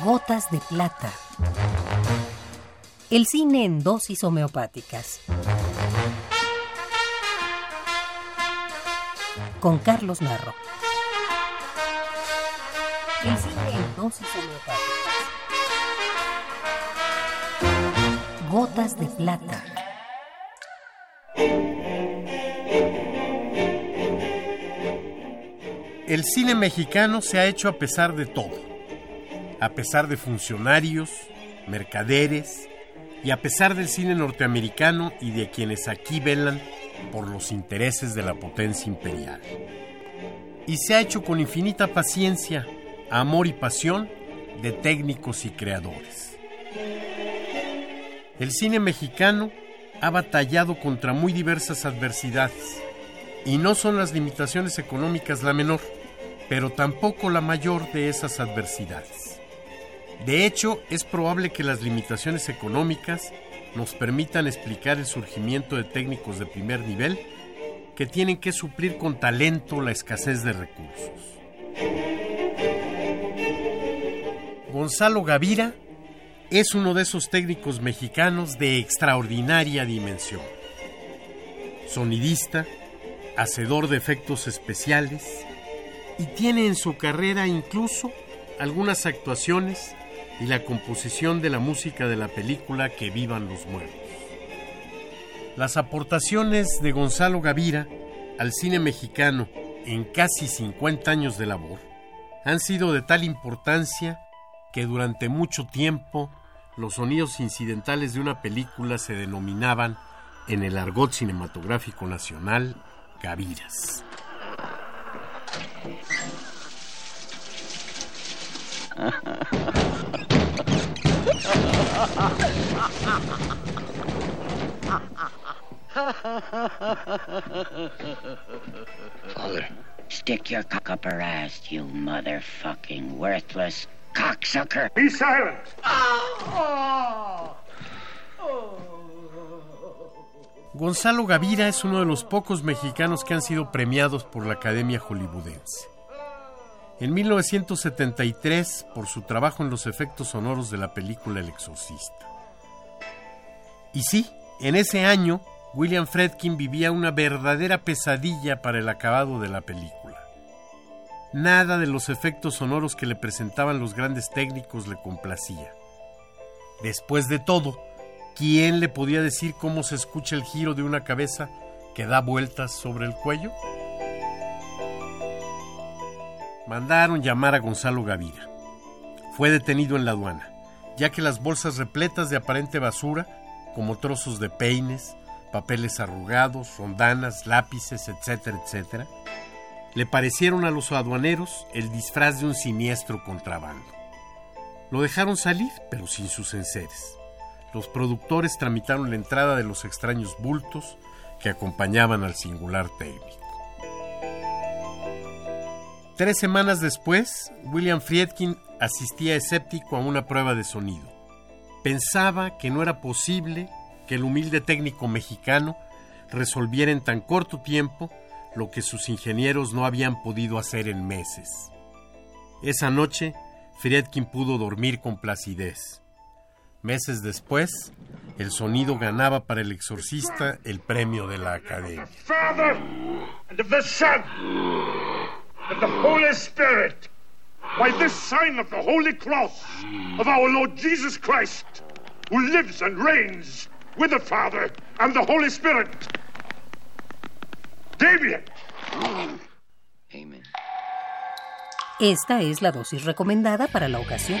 Gotas de plata. El cine en dosis homeopáticas. Con Carlos Narro. El cine en dosis homeopáticas. Gotas de plata. El cine mexicano se ha hecho a pesar de todo, a pesar de funcionarios, mercaderes y a pesar del cine norteamericano y de quienes aquí velan por los intereses de la potencia imperial. Y se ha hecho con infinita paciencia, amor y pasión de técnicos y creadores. El cine mexicano ha batallado contra muy diversas adversidades y no son las limitaciones económicas la menor pero tampoco la mayor de esas adversidades. De hecho, es probable que las limitaciones económicas nos permitan explicar el surgimiento de técnicos de primer nivel que tienen que suplir con talento la escasez de recursos. Gonzalo Gavira es uno de esos técnicos mexicanos de extraordinaria dimensión. Sonidista, hacedor de efectos especiales, y tiene en su carrera incluso algunas actuaciones y la composición de la música de la película Que vivan los muertos. Las aportaciones de Gonzalo Gavira al cine mexicano en casi 50 años de labor han sido de tal importancia que durante mucho tiempo los sonidos incidentales de una película se denominaban en el argot cinematográfico nacional gaviras. Father. Stick your cock up her ass, you motherfucking worthless cocksucker. Be silent. Gonzalo Gavira es uno de los pocos mexicanos que han sido premiados por la Academia Hollywoodense. En 1973, por su trabajo en los efectos sonoros de la película El Exorcista. Y sí, en ese año, William Fredkin vivía una verdadera pesadilla para el acabado de la película. Nada de los efectos sonoros que le presentaban los grandes técnicos le complacía. Después de todo, ¿quién le podía decir cómo se escucha el giro de una cabeza que da vueltas sobre el cuello? Mandaron llamar a Gonzalo Gavira. Fue detenido en la aduana, ya que las bolsas repletas de aparente basura, como trozos de peines, papeles arrugados, rondanas, lápices, etcétera, etcétera, le parecieron a los aduaneros el disfraz de un siniestro contrabando. Lo dejaron salir, pero sin sus enseres. Los productores tramitaron la entrada de los extraños bultos que acompañaban al singular técnico. Tres semanas después, William Friedkin asistía escéptico a una prueba de sonido. Pensaba que no era posible que el humilde técnico mexicano resolviera en tan corto tiempo lo que sus ingenieros no habían podido hacer en meses. Esa noche, Friedkin pudo dormir con placidez. Meses después, el sonido ganaba para el exorcista el premio de la Academia. Of the the Holy Spirit. By this sign of the Holy Cross of our Lord Jesus Christ, who lives and reigns with the Father and the Holy Spirit. Damien! Amen. Esta es la dosis recomendada para la ocasión.